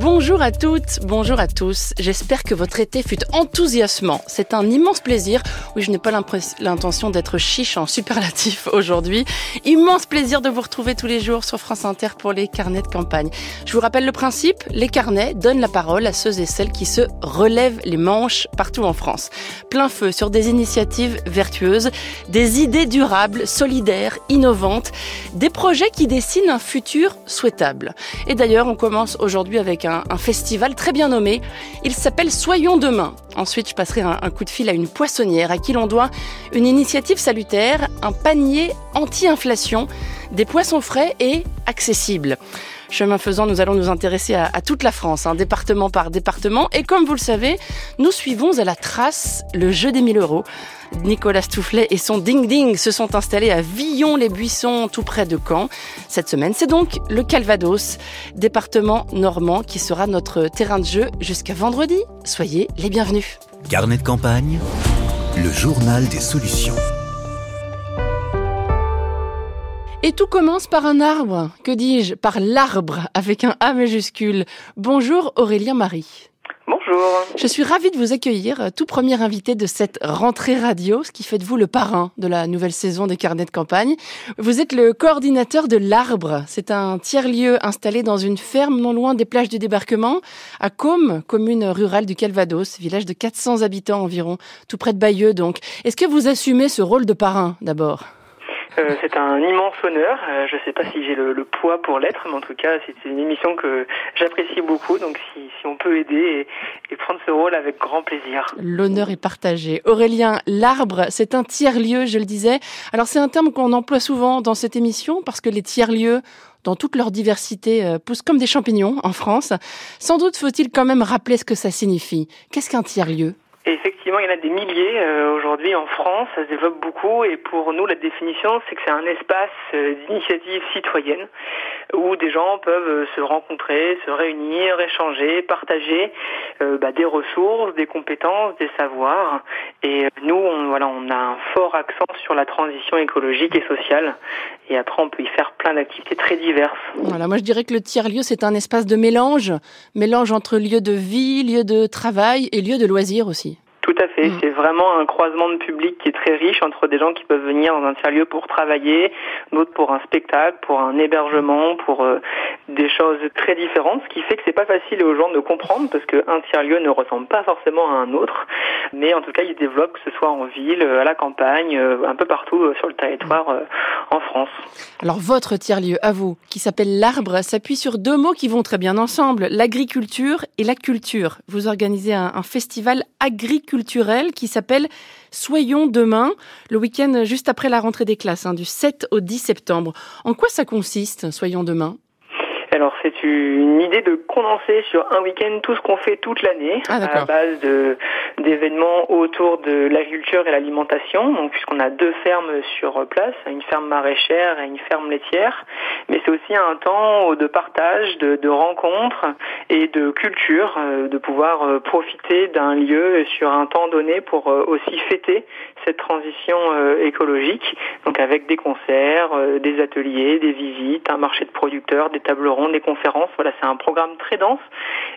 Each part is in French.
Bonjour à toutes, bonjour à tous. J'espère que votre été fut enthousiasmant. C'est un immense plaisir. Oui, je n'ai pas l'intention d'être chiche en superlatif aujourd'hui. Immense plaisir de vous retrouver tous les jours sur France Inter pour les carnets de campagne. Je vous rappelle le principe. Les carnets donnent la parole à ceux et celles qui se relèvent les manches partout en France. Plein feu sur des initiatives vertueuses, des idées durables, solidaires, innovantes, des projets qui dessinent un futur souhaitable. Et d'ailleurs, on commence aujourd'hui avec un un, festival très bien nommé. Il s'appelle Soyons demain. Ensuite, je passerai un, coup de fil à une poissonnière à qui l'on doit une initiative salutaire, un panier anti-inflation, des poissons frais et accessibles. Chemin faisant, nous allons nous intéresser à, toute la France, hein, département par département. Et comme vous le savez, nous suivons à la trace le jeu des 1000 euros. Nicolas Toufflet et son Ding Ding se sont installés à Villon-les-Buissons, tout près de Caen. Cette semaine, c'est donc le Calvados, département normand, qui sera notre terrain de jeu jusqu'à vendredi. Soyez les bienvenus. Carnet de campagne, le journal des solutions. Et tout commence par un arbre. Que dis-je Par l'arbre avec un A majuscule. Bonjour Aurélien Marie. Bonjour. Je suis ravie de vous accueillir, euh, tout premier invité de cette rentrée radio, ce qui fait de vous le parrain de la nouvelle saison des carnets de campagne. Vous êtes le coordinateur de l'Arbre. C'est un tiers-lieu installé dans une ferme non loin des plages du débarquement, à Côme, commune rurale du Calvados, village de 400 habitants environ, tout près de Bayeux donc. Est-ce que vous assumez ce rôle de parrain d'abord? Euh, c'est un immense honneur. Euh, je ne sais pas si j'ai le, poids pour l'être, mais en tout cas, c'est une émission que j'apprécie beaucoup. Donc, si, on peut aider et, prendre ce rôle avec grand plaisir. L'honneur est partagé. Aurélien, l'arbre, c'est un tiers-lieu, je le disais. Alors, c'est un terme qu'on emploie souvent dans cette émission parce que les tiers-lieux dans toute leur diversité, euh, poussent comme des champignons en France. Sans doute faut-il quand même rappeler ce que ça signifie. Qu'est-ce qu'un tiers-lieu? Et il y en a des milliers euh, aujourd'hui en France, ça se développe beaucoup et pour nous, la définition, c'est que c'est un espace euh, d'initiative citoyenne où des gens peuvent euh, se rencontrer, se réunir, échanger, partager bah, des ressources, des compétences, des savoirs. Et nous, on, voilà, on a un fort accent sur la transition écologique et sociale. Et après, on peut y faire plein d'activités très diverses. Voilà, moi je dirais que le tiers-lieu, c'est un espace de mélange, mélange entre lieu de vie, lieu de travail et lieu de loisirs aussi. Tout à fait. Mm. C'est vraiment un croisement de public qui est très riche entre des gens qui peuvent venir dans un tiers-lieu pour travailler, d'autres pour un spectacle, pour un hébergement, pour euh, des choses très différentes, ce qui fait que c'est pas facile aux gens de comprendre parce qu'un tiers-lieu ne ressemble pas forcément à un autre. Mais en tout cas, il se développe, que ce soit en ville, à la campagne, euh, un peu partout euh, sur le territoire en France. Alors votre tiers-lieu, à vous, qui s'appelle l'Arbre, s'appuie sur deux mots qui vont très bien ensemble, l'agriculture et la culture. Vous organisez un, un festival agriculture culturel qui s'appelle Soyons demain, le week-end juste après la rentrée des classes, hein, du 7 au 10 septembre. En quoi ça consiste, Soyons demain? Alors c'est une idée de condenser sur un week-end tout ce qu'on fait toute l'année ah, à base de d'événements autour de l'agriculture et l'alimentation. Donc puisqu'on a deux fermes sur place, une ferme maraîchère et une ferme laitière, mais c'est aussi un temps de partage, de, de rencontres et de culture, euh, de pouvoir euh, profiter d'un lieu sur un temps donné pour euh, aussi fêter cette transition écologique. Donc avec des concerts, des ateliers, des visites, un marché de producteurs, des tables rondes des conférences. Voilà, c'est un programme très dense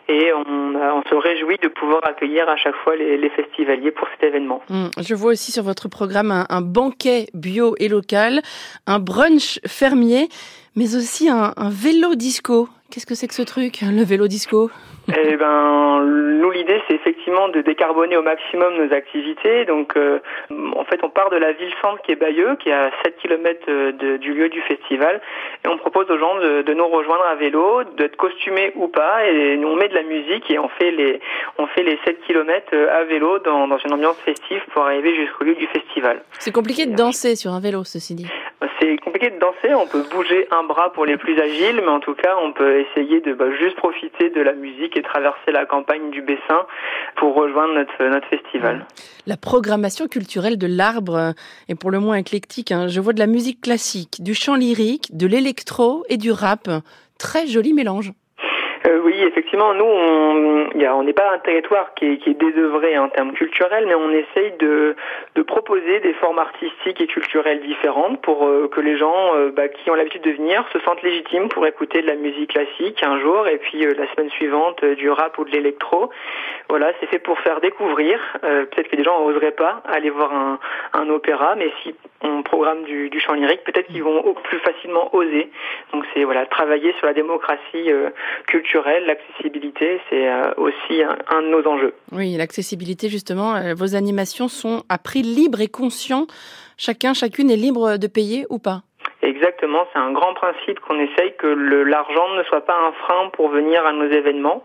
et on, on, se réjouit de pouvoir accueillir à chaque fois les, les festivaliers pour cet événement. Hum, je vois aussi sur votre programme un, un, banquet bio et local, un brunch fermier, mais aussi un, un vélo disco. Qu'est-ce que c'est que ce truc, le vélo disco? Eh ben, nous l'idée c'est effectivement de décarboner au maximum nos activités. Donc, euh, en fait, on part de la ville centre qui est Bayeux, qui est à 7 km euh, du lieu du festival, et on propose aux gens de, de nous rejoindre à vélo, d'être costumés ou pas, et on met de la musique et on fait les on fait les 7 km euh, à vélo dans, dans une ambiance festive pour arriver jusqu'au lieu du festival. C'est compliqué de danser sur un vélo, ceci dit. C'est compliqué de danser. On peut bouger un bras pour les plus agiles, mais en tout cas, on peut essayer de bah, juste profiter de la musique et traverser la campagne du Bessin pour rejoindre notre, notre festival. La programmation culturelle de l'arbre est pour le moins éclectique. Hein. Je vois de la musique classique, du chant lyrique, de l'électro et du rap. Très joli mélange. euh, Oui, effectivement, nous, on n'est pas un territoire qui est, qui est désœuvré en termes culturels, mais on essaye de, de proposer des formes artistiques et culturelles différentes pour euh, que les gens euh, bah, qui ont l'habitude de venir se sentent légitimes pour écouter de la musique classique un jour et puis la semaine suivante du rap ou de l'électro. Voilà, c'est fait pour faire découvrir. peut-être que les gens n'oseraient pas aller voir un, un opéra, mais si on programme du, du chant lyrique, peut-être qu'ils vont plus facilement oser. Donc c'est voilà, travailler sur la démocratie culturelle, l'accessibilité, c'est euh, aussi un, de nos enjeux. Oui, l'accessibilité, justement, euh, vos animations sont à prix libre et conscient. Chacun, chacune est libre de payer ou pas? Exactement, c'est un grand principe qu'on essaye que l'argent ne soit pas un frein pour venir à nos événements.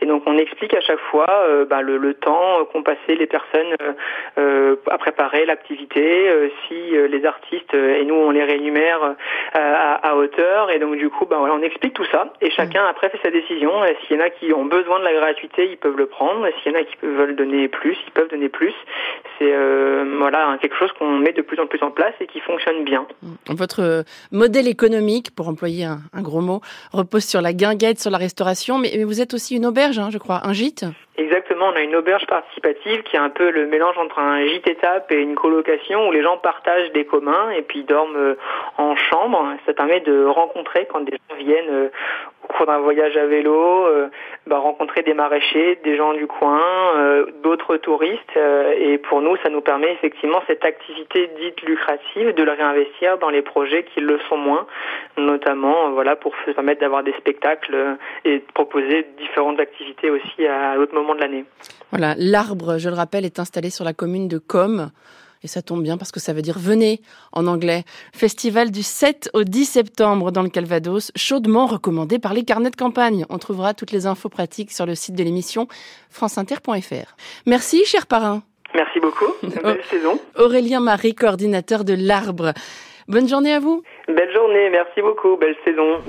Et donc on explique à chaque fois euh, bah, le, le, temps qu'ont passé les personnes euh, euh à préparer l'activité, euh, si les artistes et nous on les rémunère à, à, hauteur. Et donc du coup, bah, voilà, on explique tout ça. Et chacun après fait sa décision. S'il y en a qui ont besoin de la gratuité, ils peuvent le prendre. S'il y en a qui veulent donner plus, ils peuvent donner plus. C'est voilà quelque chose qu'on met de plus en plus en place et qui fonctionne bien. Votre modèle économique, pour employer un, gros mot, repose sur la guinguette, sur la restauration, mais, vous êtes aussi une auberge, hein, je crois, un gîte Exactement, on a une auberge participative qui est un peu le mélange entre un gîte étape et une colocation où les gens partagent des communs et puis dorment euh, en chambre. Ça permet de rencontrer quand des gens viennent euh, cours d'un voyage à vélo, euh, bah, rencontrer des maraîchers, des gens du coin, d'autres touristes. et pour nous, ça nous permet effectivement cette activité dite lucrative de le réinvestir dans les projets qui le sont moins, notamment voilà pour se permettre d'avoir des spectacles et de proposer différentes activités aussi à d'autres moments de l'année. Voilà, l'arbre, je le rappelle, est installé sur la commune de Com. Et ça tombe bien parce que ça veut dire venez en anglais. Festival du 7 au 10 septembre dans le Calvados, chaudement recommandé par les carnets de campagne. On trouvera toutes les infos pratiques sur le site de l'émission franceinter.fr. Merci, cher parrain. Merci beaucoup. Belle saison. Aurélien Marie, coordinateur de l'Arbre. Bonne journée à vous. Belle journée, merci beaucoup. Belle saison.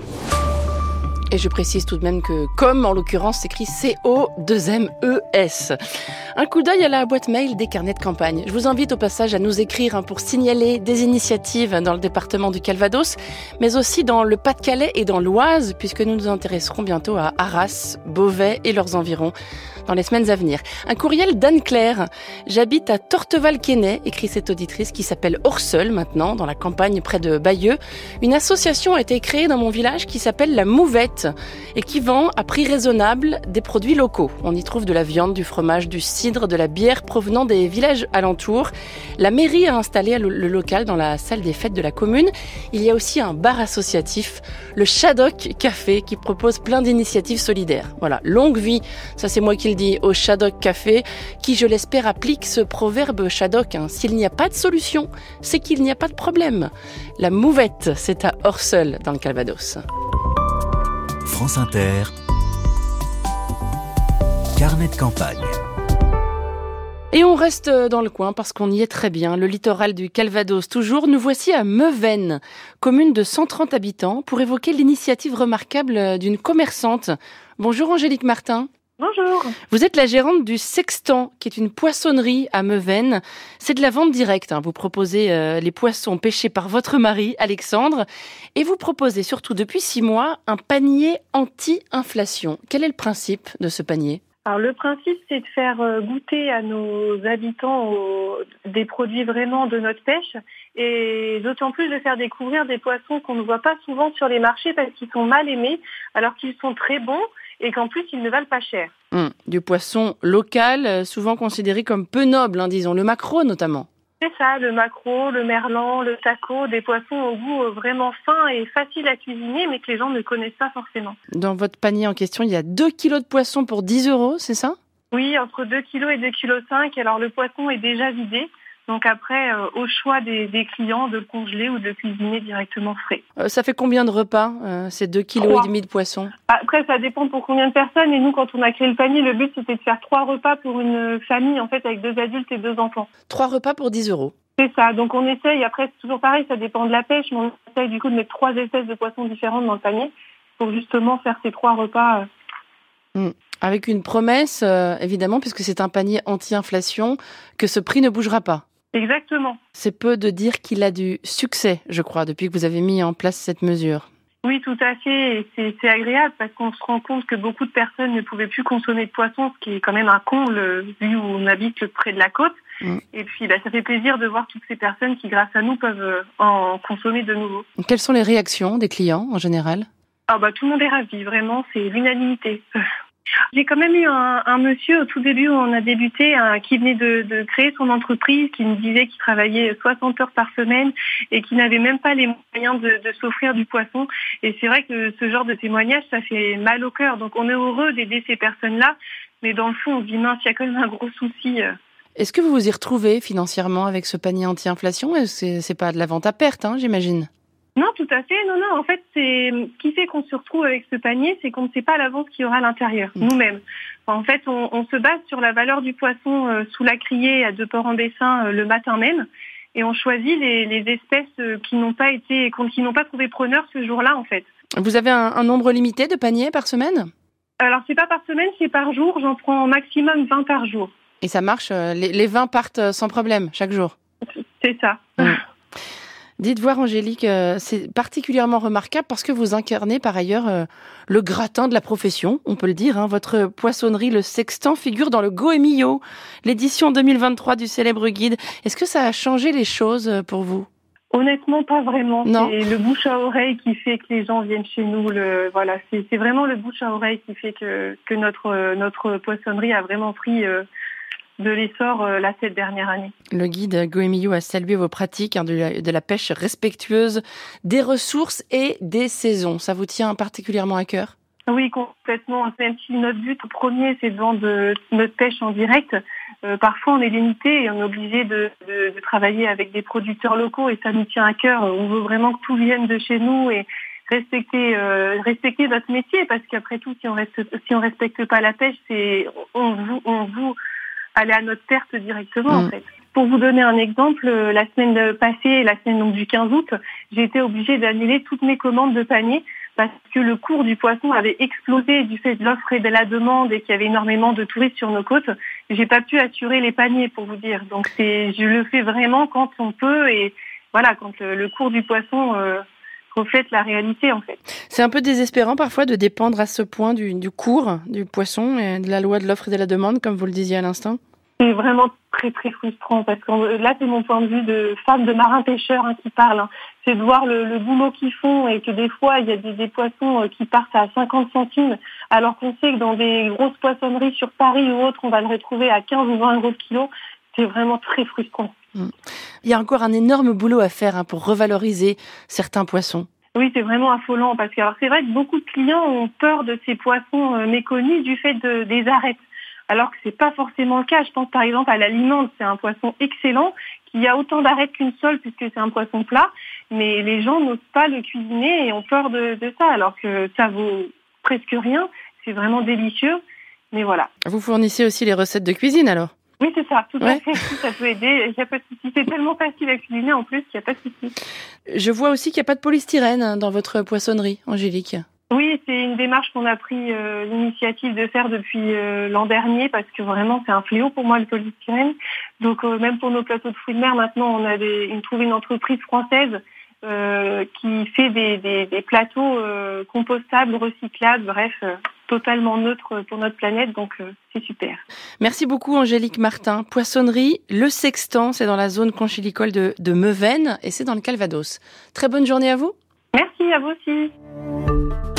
Et je précise tout de même que comme en l'occurrence s'écrit C-O-2-M-E-S. Un coup d'œil à la boîte mail des carnets de campagne. Je vous invite au passage à nous écrire hein, pour signaler des initiatives dans le département du Calvados, mais aussi dans le Pas-de-Calais et dans l'Oise, puisque nous nous intéresserons bientôt à Arras, Beauvais et leurs environs dans les semaines à venir. Un courriel d'Anne-Claire. J'habite à Torteval-Quesnay, écrit cette auditrice qui s'appelle Orseul maintenant, dans la campagne près de Bayeux. Une association a été créée dans mon village qui s'appelle la Mouvette et qui vend à prix raisonnable des produits locaux. On y trouve de la viande, du fromage, du cidre, de la bière provenant des villages alentours. La mairie a installé le local dans la salle des fêtes de la commune. Il y a aussi un bar associatif, le Shadok Café, qui propose plein d'initiatives solidaires. Voilà, longue vie, ça c'est moi qui dis, au Shadok Café, qui je l'espère applique ce proverbe Shadok. Hein. S'il n'y a pas de solution, c'est qu'il n'y a pas de problème. La mouvette, c'est à Orseul dans le Calvados. France Inter, carnet de campagne. Et on reste dans le coin parce qu'on y est très bien, le littoral du Calvados toujours. Nous voici à Meuven, commune de 130 habitants, pour évoquer l'initiative remarquable d'une commerçante. Bonjour Angélique Martin. Bonjour. Vous êtes la gérante du Sextant, qui est une poissonnerie à Meuven. C'est de la vente directe. Hein. Vous proposez euh, les poissons pêchés par votre mari, Alexandre, et vous proposez surtout depuis six mois un panier anti-inflation. Quel est le principe de ce panier? Alors le principe, c'est de faire euh, goûter à nos habitants des produits vraiment de notre pêche et d'autant plus de faire découvrir des poissons qu'on ne voit pas souvent sur les marchés parce qu'ils sont mal aimés alors qu'ils sont très bons et qu'en plus ils ne valent pas cher. Hum, du poisson local, euh, souvent considéré comme peu noble, hein, disons, le maquereau notamment. C'est ça, le maquereau, le merlan, le taco, des poissons au goût euh, vraiment fin et facile à cuisiner, mais que les gens ne connaissent pas forcément. Dans votre panier en question, il y a 2 kilos de poisson pour 10 euros, c'est ça? Oui, entre 2 kilos et 2 kilos 5. Alors le poisson est déjà vidé. Donc après, euh, au choix des, clients de le congeler ou de cuisiner directement frais. Euh, ça fait combien de repas, euh, ces 2 kg de poisson Après, ça dépend pour combien de personnes. Et nous, quand on a créé le panier, le but, c'était de faire trois repas pour une famille, en fait, avec deux adultes et deux enfants. Trois repas pour 10 euros c'est ça. Donc on essaye, après c'est toujours pareil, ça dépend de la pêche, mais on essaye du coup de mettre trois espèces de poissons différentes dans le panier pour justement faire ces trois repas. Hmm. Avec une promesse, évidemment, puisque c'est un panier anti-inflation, que ce prix ne bougera pas. Exactement. C'est peu de dire qu'il a du succès, je crois, depuis que vous avez mis en place cette mesure. Oui, tout à fait. C'est agréable parce qu'on se rend compte que beaucoup de personnes ne pouvaient plus consommer de poisson, ce qui est quand même un comble vu où on habite près de la côte. Mm. Et puis, bah, ça fait plaisir de voir toutes ces personnes qui, grâce à nous, peuvent euh, en consommer de nouveau. Quelles sont les réactions des clients en général? Ah bah, Tout le monde est ravi, vraiment, c'est l'unanimité. J'ai quand même eu un, monsieur au tout début où on a débuté qui venait de, créer son entreprise, qui me disait qu'il travaillait 60 heures par semaine et qui n'avait même pas les moyens de, de s'offrir du poisson. Et c'est vrai que ce genre de témoignage, ça fait mal au cœur. Donc on est heureux d'aider ces personnes-là, mais dans le fond, on se dit mince, il y a quand même un gros souci. Euh. Est-ce que vous vous y retrouvez financièrement avec ce panier anti-inflation? C'est pas de la vente à perte, hein, j'imagine? Non, tout à fait. Non, non. En fait, c'est ce qui fait qu'on se retrouve avec ce panier, c'est qu'on ne sait pas à l'avance ce qu'il y aura à l'intérieur, mm. nous-mêmes. en fait, on, se base sur la valeur du poisson euh, sous la criée à Deux-Ports-en-Bessin euh, le matin même, et on choisit les, espèces euh, qui n'ont pas été, qui n'ont pas trouvé preneur ce jour-là, en fait. Vous avez un, nombre limité de paniers par semaine? Alors, c'est pas par semaine, c'est par jour. J'en prends au maximum 20 par jour. Et ça marche les, les 20 partent sans problème chaque jour? C'est ça. Mm. Dites voir Angélique, euh, c'est particulièrement remarquable parce que vous incarnez par ailleurs euh, le gratin de la profession, on peut le dire. Hein. Votre poissonnerie, le Sextant, figure dans le Goemio, l'édition 2023 du célèbre guide. Est-ce que ça a changé les choses euh, pour vous? Honnêtement, pas vraiment. C'est le bouche à oreille qui fait que les gens viennent chez nous. Le, voilà, c'est vraiment le bouche à oreille qui fait que, que notre notre poissonnerie a vraiment pris de l'essor euh, la cette dernière année. Le guide Goemio a salué vos pratiques hein, de, la, pêche respectueuse des ressources et des saisons. Ça vous tient particulièrement à cœur? Oui, complètement. Même si notre but premier, c'est de vendre notre pêche en direct, euh, parfois on est limité et on est obligé de, travailler avec des producteurs locaux et ça nous tient à cœur. On veut vraiment que tout vienne de chez nous et respecter euh, respecter notre métier parce qu'après tout, si on reste, si on respecte pas la pêche, c'est on vous on vous aller à notre perte directement en mm. fait. Pour vous donner un exemple, euh, la semaine passée, la semaine donc du 15 août, j'ai été obligée d'annuler toutes mes commandes de panier parce que le cours du poisson avait explosé du fait de l'offre et de la demande et qu'il y avait énormément de touristes sur nos côtes. J'ai pas pu assurer les paniers pour vous dire. Donc c'est, je le fais vraiment quand on peut et voilà quand le, cours du poisson euh, reflète la réalité en fait. C'est un peu désespérant parfois de dépendre à ce point du, du cours du poisson et de la loi de l'offre et de la demande, comme vous le disiez à l'instant. C'est vraiment très très frustrant parce que là c'est mon point de vue de femme de marin pêcheur hein, qui parle. Hein. C'est de voir le, boulot qu'ils font et que des fois il y a des, des, poissons euh, qui partent à 50 centimes alors qu'on sait que dans des grosses poissonneries sur Paris ou autres on va le retrouver à 15 ou 20 euros le kilo. C'est vraiment très frustrant. Mm. Il y a encore un énorme boulot à faire hein, pour revaloriser certains poissons. Oui, c'est vraiment affolant parce que c'est vrai que beaucoup de clients ont peur de ces poissons euh, méconnus du fait de, des arêtes. Alors que c'est pas forcément le cas. Je pense par exemple à la c'est un poisson excellent qui a autant d'arêtes qu'une seule puisque c'est un poisson plat, mais les gens n'osent pas le cuisiner et ont peur de, de ça alors que ça vaut presque rien. C'est vraiment délicieux, mais voilà. Vous fournissez aussi les recettes de cuisine alors? Oui, c'est ça, tout à fait. Ça peut aider. Il n'y a pas de souci. C'est tellement facile à cuisiner en plus qu'il n'y a pas de souci. Je vois aussi qu'il n'y a pas de polystyrène hein, dans votre poissonnerie, Angélique. Oui, c'est une démarche qu'on a pris euh, l'initiative de faire depuis euh, l'an dernier parce que vraiment c'est un fléau pour moi le polystyrène. Donc euh, même pour nos plateaux de fruits de mer, maintenant on a des, une, trouvé une entreprise française qui fait des, des, des plateaux compostables, recyclables, bref, totalement neutre pour notre planète, donc euh, c'est super. Merci beaucoup Angélique Martin. Poissonnerie, le Sextant, c'est dans la zone conchilicole de, de Meuvaine et c'est dans le Calvados. Très bonne journée à vous. Merci à vous aussi.